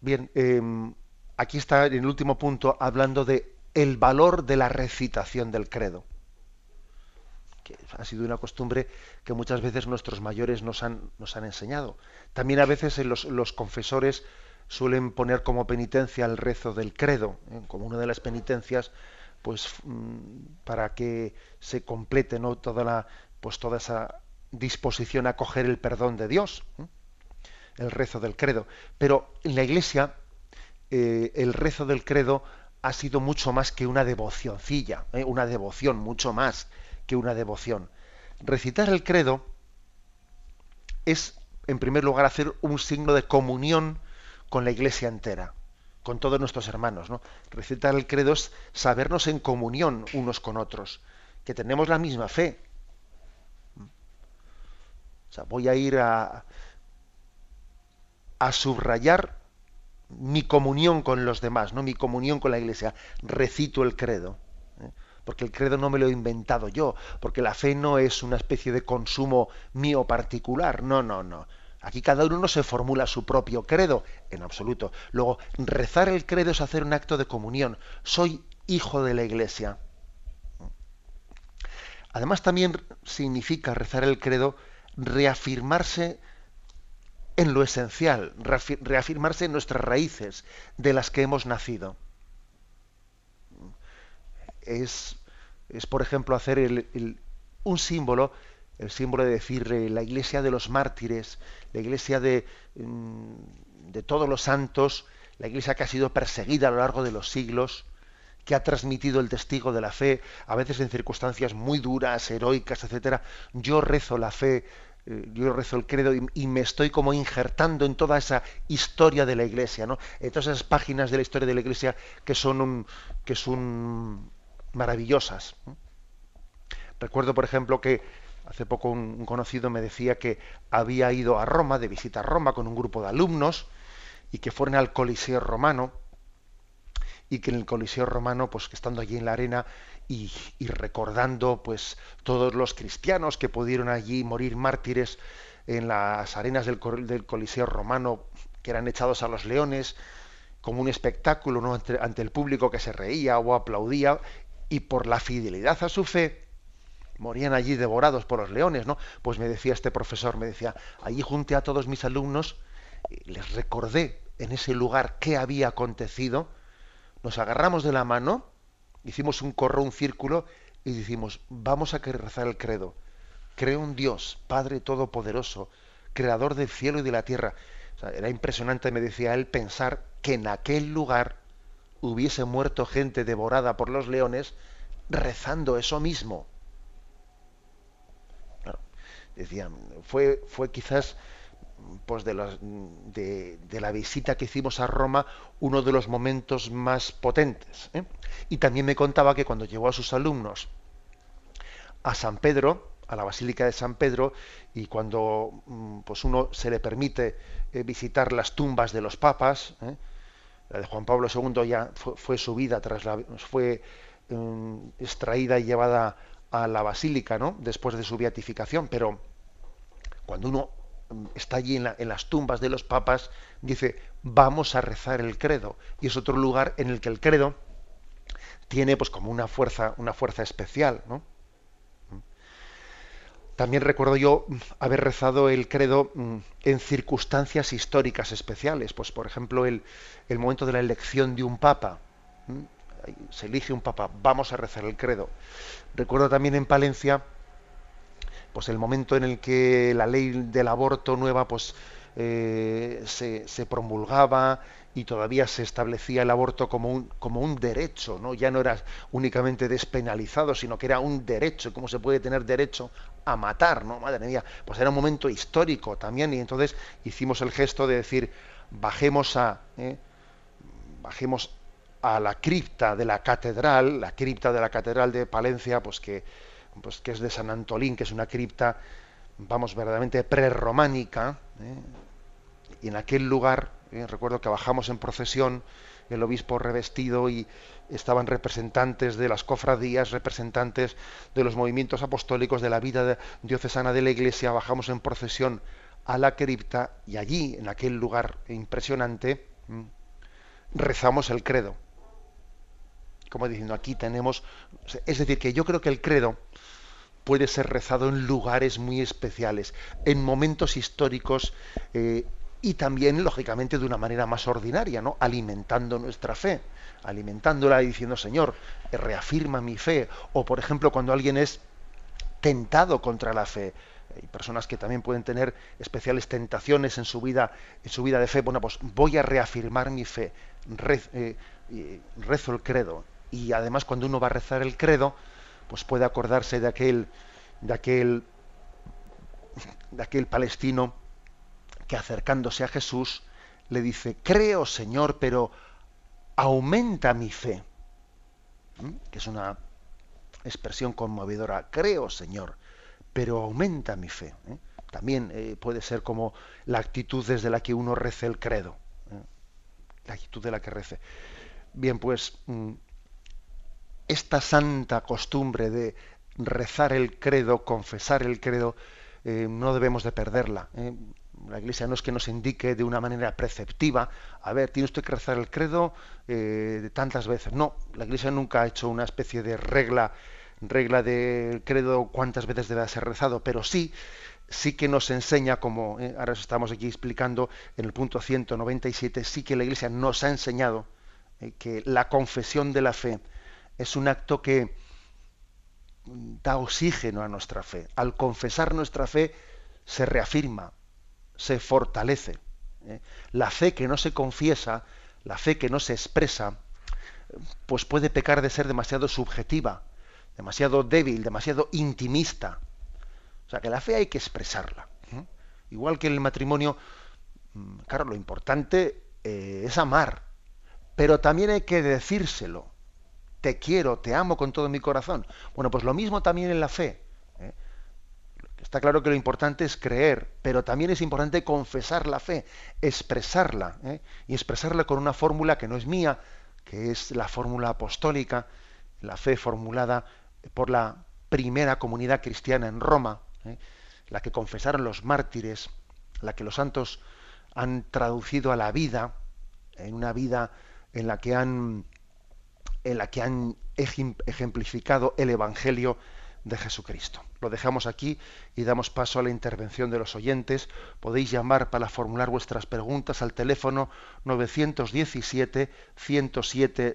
Bien, em, aquí está en el último punto hablando de el valor de la recitación del credo ha sido una costumbre que muchas veces nuestros mayores nos han, nos han enseñado. También a veces los, los confesores suelen poner como penitencia el rezo del credo, ¿eh? como una de las penitencias, pues mm, para que se complete ¿no? toda la, pues toda esa disposición a coger el perdón de Dios, ¿eh? el rezo del credo. Pero en la Iglesia eh, el rezo del credo ha sido mucho más que una devocioncilla, una devoción, mucho más que una devoción. Recitar el credo es, en primer lugar, hacer un signo de comunión con la iglesia entera, con todos nuestros hermanos. ¿no? Recitar el credo es sabernos en comunión unos con otros, que tenemos la misma fe. O sea, voy a ir a, a subrayar mi comunión con los demás, no mi comunión con la iglesia. Recito el credo porque el credo no me lo he inventado yo, porque la fe no es una especie de consumo mío particular, no, no, no. Aquí cada uno se formula su propio credo, en absoluto. Luego, rezar el credo es hacer un acto de comunión. Soy hijo de la Iglesia. Además, también significa rezar el credo reafirmarse en lo esencial, reafirmarse en nuestras raíces de las que hemos nacido. Es es, por ejemplo, hacer un símbolo, el símbolo de decir la iglesia de los mártires, la iglesia de, mm, de todos los santos, la iglesia que ha sido perseguida a lo largo de los siglos, que ha transmitido el testigo de la fe, a veces en circunstancias muy duras, heroicas, etcétera. Yo rezo la fe, eh, yo rezo el credo y, me estoy como injertando en toda esa historia de la Iglesia, ¿no? En todas esas páginas de la historia de la Iglesia que son un, que son maravillosas. Recuerdo, por ejemplo, que hace poco un, conocido me decía que había ido a Roma, de visita a Roma, con un grupo de alumnos, y que fueron al Coliseo Romano, y que en el Coliseo Romano, pues que estando allí en la arena y, recordando pues todos los cristianos que pudieron allí morir mártires en las arenas del, del Coliseo Romano, que eran echados a los leones, como un espectáculo ¿no? ante, el público que se reía o aplaudía, y por la fidelidad a su fe, morían allí devorados por los leones, ¿no? Pues me decía este profesor, me decía, allí junté a todos mis alumnos, les recordé en ese lugar qué había acontecido, nos agarramos de la mano, hicimos un corro, un círculo, y decimos, vamos a rezar el credo. Creo un Dios, Padre Todopoderoso, Creador del cielo y de la tierra. era impresionante, me decía él, pensar que en aquel lugar hubiese muerto gente devorada por los leones rezando eso mismo. Decía, fue, fue quizás pues de, la visita que hicimos a Roma uno de los momentos más potentes. ¿eh? Y también me contaba que cuando llevó a sus alumnos a San Pedro, a la Basílica de San Pedro, y cuando mm, pues uno se le permite eh, visitar las tumbas de los papas, ¿eh? la de Juan Pablo II ya fue, subida, tras la, fue mm, extraída y llevada a la basílica, ¿no? Después de su beatificación, pero cuando uno está allí en, las tumbas de los papas, dice, vamos a rezar el credo. Y es otro lugar en el que el credo tiene pues como una fuerza, una fuerza especial, ¿no? También recuerdo yo haber rezado el credo mm, en circunstancias históricas especiales, pues por ejemplo el, el momento de la elección de un papa. Se elige un papa, vamos a rezar el credo. Recuerdo también en Palencia pues el momento en el que la ley del aborto nueva pues eh, se, promulgaba y todavía se establecía el aborto como un, como un derecho, ¿no? Ya no era únicamente despenalizado, sino que era un derecho. ¿Cómo se puede tener derecho a matar, no? Madre mía, pues era un momento histórico también y entonces hicimos el gesto de decir, bajemos a, ¿eh? bajemos a la cripta de la catedral, la cripta de la catedral de Palencia, pues que pues, que es de San Antolín, que es una cripta, vamos, verdaderamente prerrománica. ¿eh? Y en aquel lugar, ¿eh? recuerdo que bajamos en procesión, el obispo revestido y estaban representantes de las cofradías, representantes de los movimientos apostólicos de la vida diocesana de la Iglesia, bajamos en procesión a la cripta y allí, en aquel lugar impresionante, rezamos el credo. Como diciendo, aquí tenemos... Es decir, que yo creo que el credo puede ser rezado en lugares muy especiales, en momentos históricos eh, y también, lógicamente, de una manera más ordinaria, ¿no? Alimentando nuestra fe, alimentándola y diciendo, Señor, reafirma mi fe. O, por ejemplo, cuando alguien es tentado contra la fe. Hay personas que también pueden tener especiales tentaciones en su vida, en su vida de fe. Bueno, pues voy a reafirmar mi fe. Eh, rezo el credo. Y además, cuando uno va a rezar el credo, pues puede acordarse de aquel, de aquel, de aquel palestino que acercándose a Jesús le dice, creo Señor, pero aumenta mi fe. ¿Mm? Que es una expresión conmovedora. Creo Señor, pero aumenta mi fe. ¿eh? También eh, puede ser como la actitud desde la que uno rece el credo. ¿eh? La actitud de la que rece. Bien, pues mm, esta santa costumbre de rezar el credo, confesar el credo, eh, no debemos de perderla. ¿eh? La Iglesia no es que nos indique de una manera preceptiva, a ver, tiene usted que rezar el credo eh, de tantas veces. No, la Iglesia nunca ha hecho una especie de regla, regla del credo cuántas veces debe ser rezado, pero sí, sí que nos enseña, como ahora estamos aquí explicando en el punto 197, sí que la Iglesia nos ha enseñado que la confesión de la fe, es un acto que da oxígeno a nuestra fe. Al confesar nuestra fe se reafirma, se fortalece. ¿eh? La fe que no se confiesa, la fe que no se expresa, pues puede pecar de ser demasiado subjetiva, demasiado débil, demasiado intimista. O sea que la fe hay que expresarla. ¿eh? Igual que en el matrimonio, mm, claro, lo importante eh, es amar, pero también hay que decírselo te quiero, te amo con todo mi corazón. Bueno, pues lo mismo también en la fe. ¿eh? Está claro que lo importante es creer, pero también es importante confesar la fe, expresarla, ¿eh? y expresarla con una fórmula que no es mía, que es la fórmula apostólica, la fe formulada por la primera comunidad cristiana en Roma, ¿eh? la que confesaron los mártires, la que los santos han traducido a la vida en una vida en la que han, en la que han ejemplificado el Evangelio de Jesucristo. Lo dejamos aquí y damos paso a la intervención de los oyentes. Podéis llamar para formular vuestras preguntas al teléfono 917 107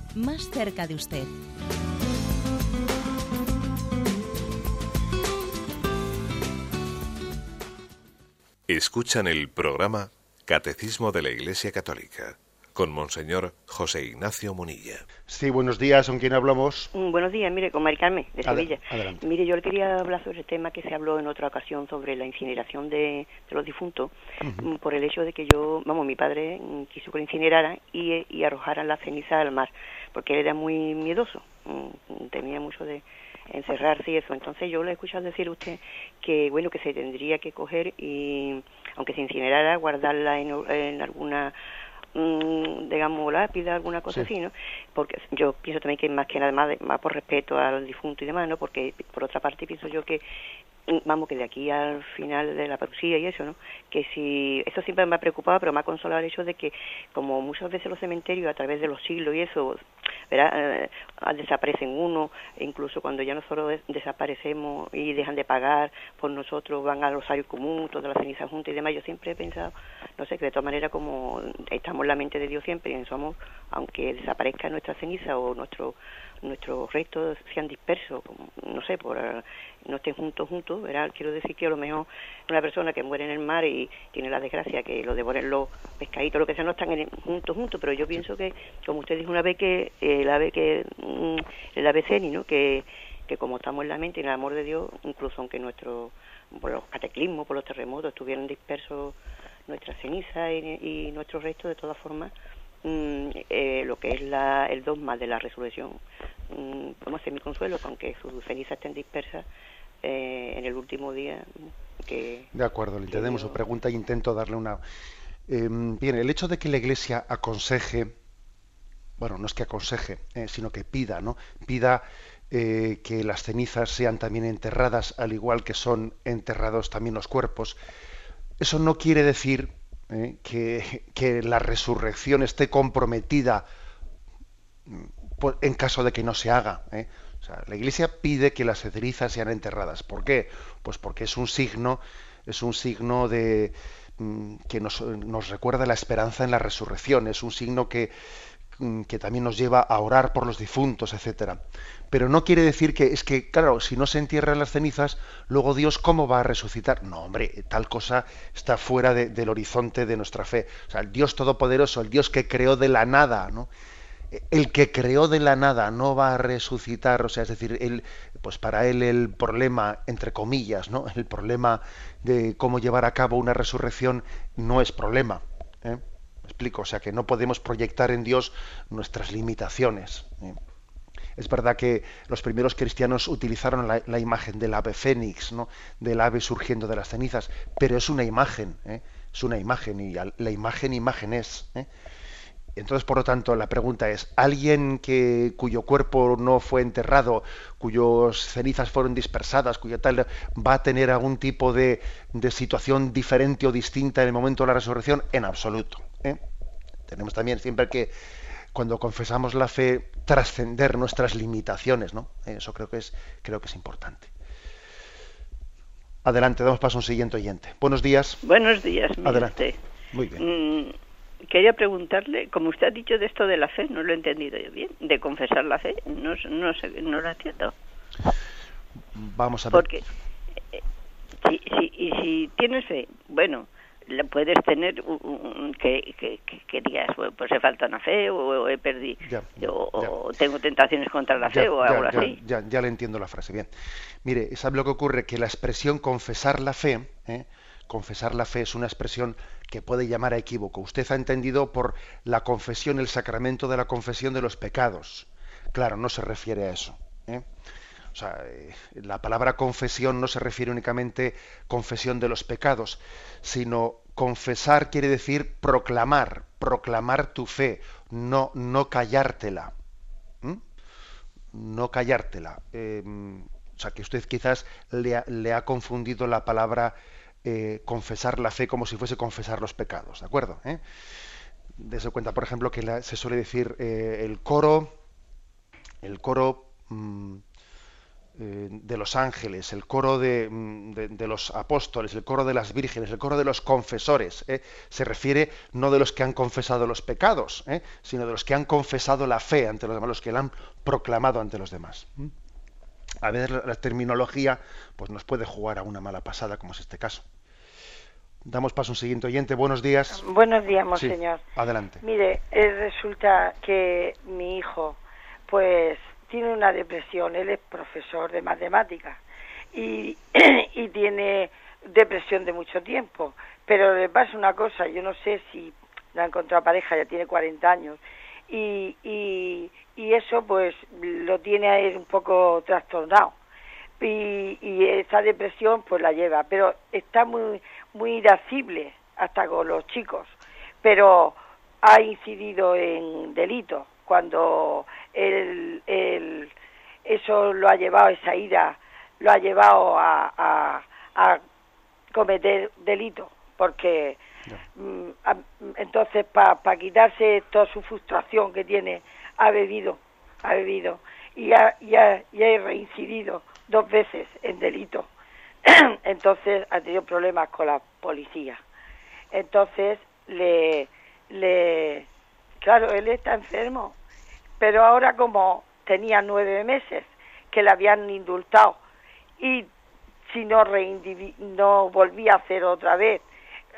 más cerca de usted. Escuchan el programa Catecismo de la Iglesia Católica con Monseñor José Ignacio Munilla. Sí, buenos días, ¿con quién hablamos? Mm, buenos días, mire, con Mari Carmen, de Sevilla. Mire, yo le quería hablar sobre el tema que se habló en otra ocasión sobre la incineración de, los difuntos, mm, por el hecho de que yo, vamos, mi padre mm, quiso que lo incineraran y, y arrojaran la ceniza al mar, porque él era muy miedoso, tenía mucho de encerrarse y eso. Entonces yo le he escuchado decir a usted que, bueno, que se tendría que coger y, aunque se incinerara, guardarla en, alguna mm, digamos lápida alguna cosa así no porque yo pienso también que más que nada más, más por respeto al difunto y demás no porque por otra parte pienso yo que vamos que de aquí al final de la parucía y eso, ¿no? Que si eso siempre me ha preocupado, pero me ha consolado el hecho de que como muchas veces los cementerios a través de los siglos y eso, ¿verdad? Eh, desaparecen uno, e incluso cuando ya nosotros desaparecemos y dejan de pagar por nosotros, van al rosario común, toda la ceniza junta y demás, yo siempre he pensado, no sé, que de todas maneras como estamos en la mente de Dios siempre y somos, aunque desaparezca nuestra ceniza o nuestro nuestros restos sean dispersos, no sé, por no estén juntos juntos, ¿verdad? Quiero decir que a lo mejor una persona que muere en el mar y tiene la desgracia que lo devoren los pescaditos, lo que sea, no están juntos juntos, pero yo pienso que, como usted dijo una vez, que el ave que mm, el ave ceni, ¿no? Que, que como estamos en la mente y en el amor de Dios, incluso aunque nuestro por los cataclismos, por los terremotos, estuvieran dispersos nuestras cenizas y nuestros restos, de todas formas, Mm, eh, lo que es la, el dogma de la resurrección. Mm, mi consuelo con que sus cenizas estén dispersas eh, en el último día. Que, de acuerdo, le entendemos su pregunta e intento darle una. Em, bien, el hecho de que la Iglesia aconseje, bueno, no es que aconseje, eh, sino que pida, ¿no? Pida que las cenizas sean también enterradas, al igual que son enterrados también los cuerpos. Eso no quiere decir ¿eh? que, la resurrección esté comprometida mm, en caso de que no se haga. ¿eh? la Iglesia pide que las cenizas sean enterradas. ¿Por qué? Pues porque es un signo, es un signo de mm, que nos, nos recuerda la esperanza en la resurrección. Es un signo que, que también nos lleva a orar por los difuntos, etcétera pero no quiere decir que es que, claro, si no se entierran las cenizas, luego Dios cómo va a resucitar. No, hombre, tal cosa está fuera del horizonte de nuestra fe. O sea, el Dios todopoderoso, el Dios que creó de la nada, ¿no? El que creó de la nada no va a resucitar, o sea, es decir, él, pues para él el problema, entre comillas, ¿no? El problema de cómo llevar a cabo una resurrección no es problema. ¿eh? ¿Me explico? O sea, que no podemos proyectar en Dios nuestras limitaciones. ¿eh? Es verdad que los primeros cristianos utilizaron la, imagen del ave fénix, ¿no? del ave surgiendo de las cenizas, pero es una imagen, ¿eh? es una imagen y la imagen imagen es. ¿eh? Entonces, por lo tanto, la pregunta es, ¿alguien que, cuyo cuerpo no fue enterrado, cuyas cenizas fueron dispersadas, cuya tal, va a tener algún tipo de, situación diferente o distinta en el momento de la resurrección? En absoluto. ¿Eh? Tenemos también siempre que cuando confesamos la fe, trascender nuestras limitaciones, ¿no? Eso creo que es, creo que es importante. Adelante, damos paso a un siguiente oyente. Buenos días. Buenos días. Adelante. Muy bien. Mm, quería preguntarle, como usted ha dicho de esto de la fe, no lo he entendido yo bien, de confesar la fe, no, no, sé, no lo entiendo. Vamos a ver. Porque eh, si, si, y si tienes fe, bueno, puedes tener que, que, que, digas, pues he falta una fe o, he perdido, o, tengo tentaciones contra la fe o algo así. Ya, ya, le entiendo la frase, bien. Mire, ¿sabe lo que ocurre? Que la expresión confesar la fe, ¿eh? confesar la fe es una expresión que puede llamar a equívoco. Usted ha entendido por la confesión, el sacramento de la confesión de los pecados. Claro, no se refiere a eso. ¿eh? O sea, eh, la palabra confesión no se refiere únicamente confesión de los pecados, sino confesar quiere decir proclamar, proclamar tu fe, no, no callártela. No callártela. Em, o sea, que usted quizás le ha, confundido la palabra eh, confesar la fe como si fuese confesar los pecados, ¿de acuerdo? ¿Eh? Dese cuenta, por ejemplo, que se suele decir eh, el coro, el coro mm, de los ángeles, el coro mm, de, los apóstoles, el coro de las vírgenes, el coro de los confesores. ¿eh? Se refiere no de los que han confesado los pecados, ¿eh? sino de los que han confesado la fe ante los demás, los que la han proclamado ante los demás. A veces la, terminología pues, nos puede jugar a una mala pasada, como es este caso. Damos paso a un siguiente oyente. Buenos días. Buenos días, monseñor. adelante. Mire, resulta que mi hijo, pues tiene una depresión, él es profesor de matemáticas y, y tiene depresión de mucho tiempo, pero le pasa una cosa, yo no sé si la ha encontrado pareja, ya tiene 40 años, y, y, y eso pues lo tiene a él un poco trastornado. Y, y esa depresión pues la lleva, pero está muy, muy irascible hasta con los chicos, pero ha incidido en delitos. Cuando el, eso lo ha llevado, esa ira, lo ha llevado a, a, cometer delito, porque mm, entonces para quitarse toda su frustración que tiene, ha bebido, ha bebido y ha, y ha, y ha reincidido dos veces en delito. entonces ha tenido problemas con la policía. Entonces le, le, claro, él está enfermo pero ahora como tenía nueve meses que le habían indultado y si no, no volvía a hacer otra vez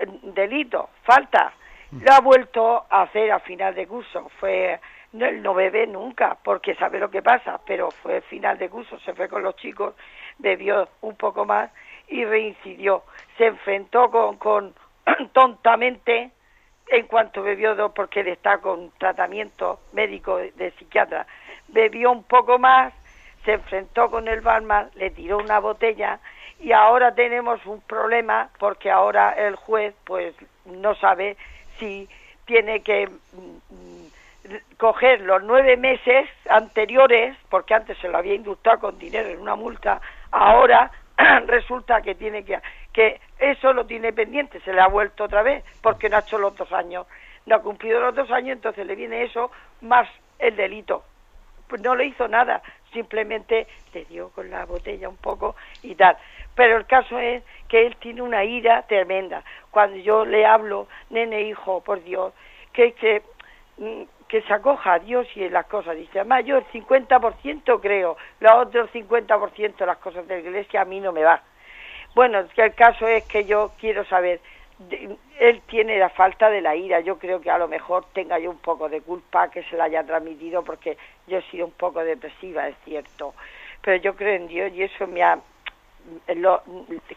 eh, delito, falta, lo ha vuelto a hacer a final de curso. Fue no, él no bebe nunca porque sabe lo que pasa, pero fue final de curso, se fue con los chicos, bebió un poco más y reincidió. Se enfrentó con, con tontamente en cuanto bebió dos, porque él está con tratamiento médico de, psiquiatra, bebió un poco más, se enfrentó con el barman, le tiró una botella y ahora tenemos un problema porque ahora el juez pues no sabe si tiene que mm, coger los nueve meses anteriores, porque antes se lo había indultado con dinero en una multa, ahora resulta que tiene que, que eso lo tiene pendiente, se le ha vuelto otra vez, porque no ha hecho los dos años, no ha cumplido los dos años, entonces le viene eso más el delito. Pues no le hizo nada, simplemente le dio con la botella un poco y tal. Pero el caso es que él tiene una ira tremenda. Cuando yo le hablo, nene hijo, por Dios, que, que mm, que se acoja a Dios y en las cosas. Dice, además yo el 50% creo, los otros 50% de las cosas de la iglesia a mí no me va. Bueno, que el caso es que yo quiero saber, él tiene la falta de la ira, yo creo que a lo mejor tenga yo un poco de culpa que se la haya transmitido porque yo he sido un poco depresiva, es cierto, pero yo creo en Dios y eso me ha lo,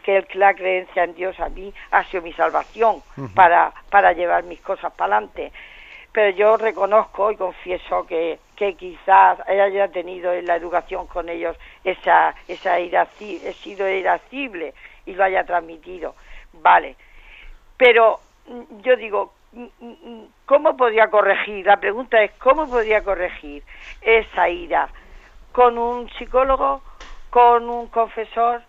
que la creencia en Dios a mí ha sido mi salvación para, para llevar mis cosas para adelante pero yo reconozco y confieso que, que quizás haya tenido en la educación con ellos esa, esa he sido irascible y lo haya transmitido. Vale. Pero mm, yo digo, mm, mm, ¿cómo podría corregir? La pregunta es, ¿cómo podría corregir esa ira? ¿Con un psicólogo? ¿Con un confesor?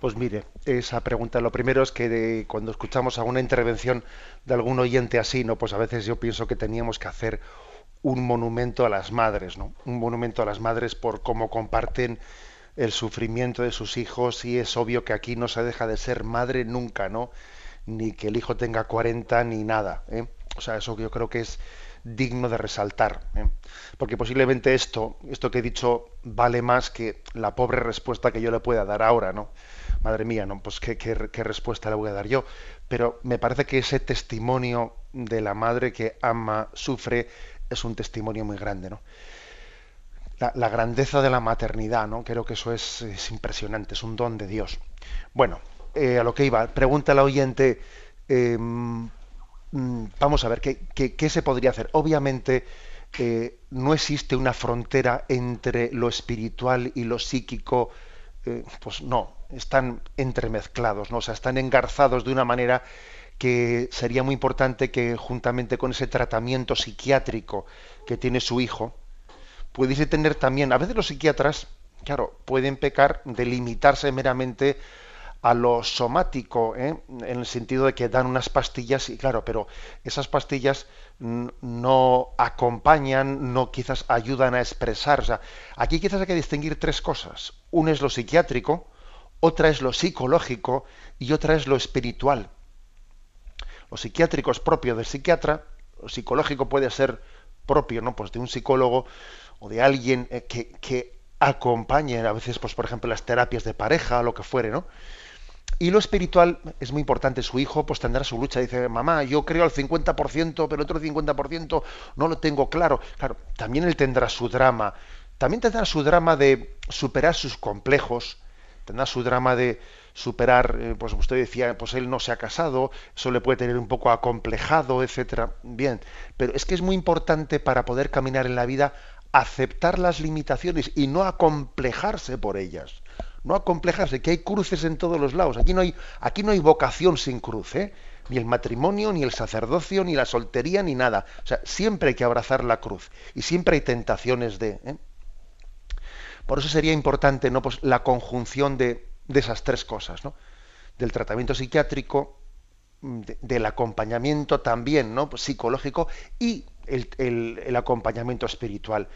Pues mire, esa pregunta, lo primero es que cuando escuchamos alguna intervención de algún oyente así, no, pues a veces yo pienso que teníamos que hacer un monumento a las madres, ¿no? Un monumento a las madres por cómo comparten el sufrimiento de sus hijos y es obvio que aquí no se deja de ser madre nunca, ¿no? Ni que el hijo tenga 40 ni nada, ¿eh? O sea, eso yo creo que es digno de resaltar, ¿eh? porque posiblemente esto, esto que he dicho vale más que la pobre respuesta que yo le pueda dar ahora, ¿no? Madre mía, ¿no? Pues qué, qué, qué respuesta le voy a dar yo. Pero me parece que ese testimonio de la madre que ama, sufre, es un testimonio muy grande, ¿no? La, grandeza de la maternidad, ¿no? Creo que eso es, impresionante, es un don de Dios. Bueno, eh, a lo que iba, pregunta la oyente, em, mm, vamos a ver, ¿qué, ¿qué, se podría hacer? Obviamente eh, no existe una frontera entre lo espiritual y lo psíquico, eh, pues no, están entremezclados, ¿no? o sea, están engarzados de una manera que sería muy importante que juntamente con ese tratamiento psiquiátrico que tiene su hijo, pudiese tener también, a veces los psiquiatras, claro, pueden pecar de limitarse meramente a lo somático, ¿eh? en el sentido de que dan unas pastillas, y claro, pero esas pastillas no acompañan, no quizás ayudan a expresar. O sea, aquí quizás hay que distinguir tres cosas. Una es lo psiquiátrico, otra es lo psicológico y otra es lo espiritual. Lo psiquiátrico es propio del psiquiatra, lo psicológico puede ser propio, ¿no? Pues de un psicólogo o de alguien eh, que, que acompañe a veces, pues por ejemplo, las terapias de pareja o lo que fuere, ¿no? Y lo espiritual es muy importante. Su hijo pues tendrá su lucha. Dice, mamá, yo creo al 50%, pero el otro 50% no lo tengo claro. Claro, también él tendrá su drama. También tendrá su drama de superar sus complejos. Tendrá su drama de, superar, eh, pues usted decía, pues él no se ha casado, eso le puede tener un poco acomplejado, etcétera. Bien, pero es que es muy importante para poder caminar en la vida aceptar las limitaciones y no acomplejarse por ellas. No acomplejarse, que hay cruces en todos los lados. Aquí no hay, aquí no hay vocación sin cruz, ¿eh? ni el matrimonio, ni el sacerdocio, ni la soltería, ni nada. O sea, siempre hay que abrazar la cruz y siempre hay tentaciones de. ¿eh? Por eso sería importante ¿no? pues, la conjunción de, de esas tres cosas, ¿no? Del tratamiento psiquiátrico, del acompañamiento también, ¿no? Pues psicológico y el, acompañamiento espiritual.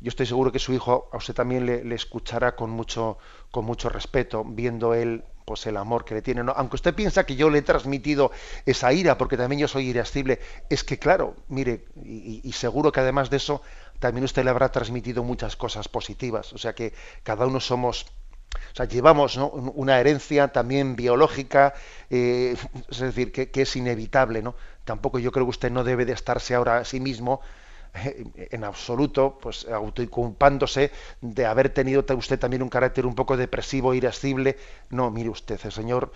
Yo estoy seguro que su hijo a usted también le, escuchará con mucho, con mucho respeto, viendo él pues el amor que le tiene. ¿no? Aunque usted piensa que yo le he transmitido esa ira, porque también yo soy irascible, es que claro, mire, y, seguro que además de eso, también usted le habrá transmitido muchas cosas positivas. O sea que cada uno somos o sea, llevamos una herencia también biológica, eh, es decir, que, es inevitable, ¿no? Tampoco yo creo que usted no debe de estarse ahora a sí mismo eh, en absoluto, pues autoinculpándose de haber tenido usted también un carácter un poco depresivo, irascible. No, mire usted, el Señor,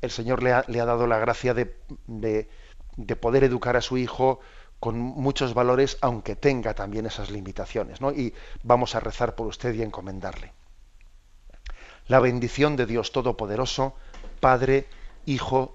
el Señor le ha, le ha dado la gracia de, de, de poder educar a su hijo con muchos valores, aunque tenga también esas limitaciones, ¿no? Y vamos a rezar por usted y encomendarle. La bendición de Dios Todopoderoso, Padre, Hijo